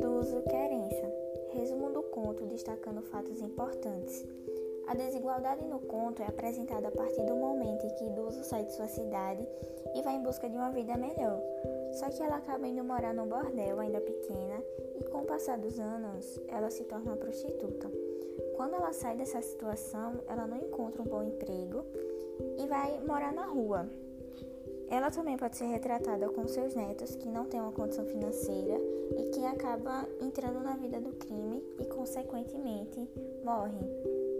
Duzo Querência. Resumo do conto destacando fatos importantes. A desigualdade no conto é apresentada a partir do momento em que Duzo sai de sua cidade e vai em busca de uma vida melhor. Só que ela acaba indo morar num bordel ainda pequena e com o passar dos anos ela se torna uma prostituta. Quando ela sai dessa situação, ela não encontra um bom emprego e vai morar na rua. Ela também pode ser retratada com seus netos que não têm uma condição financeira e que acaba entrando na vida do crime e consequentemente morrem.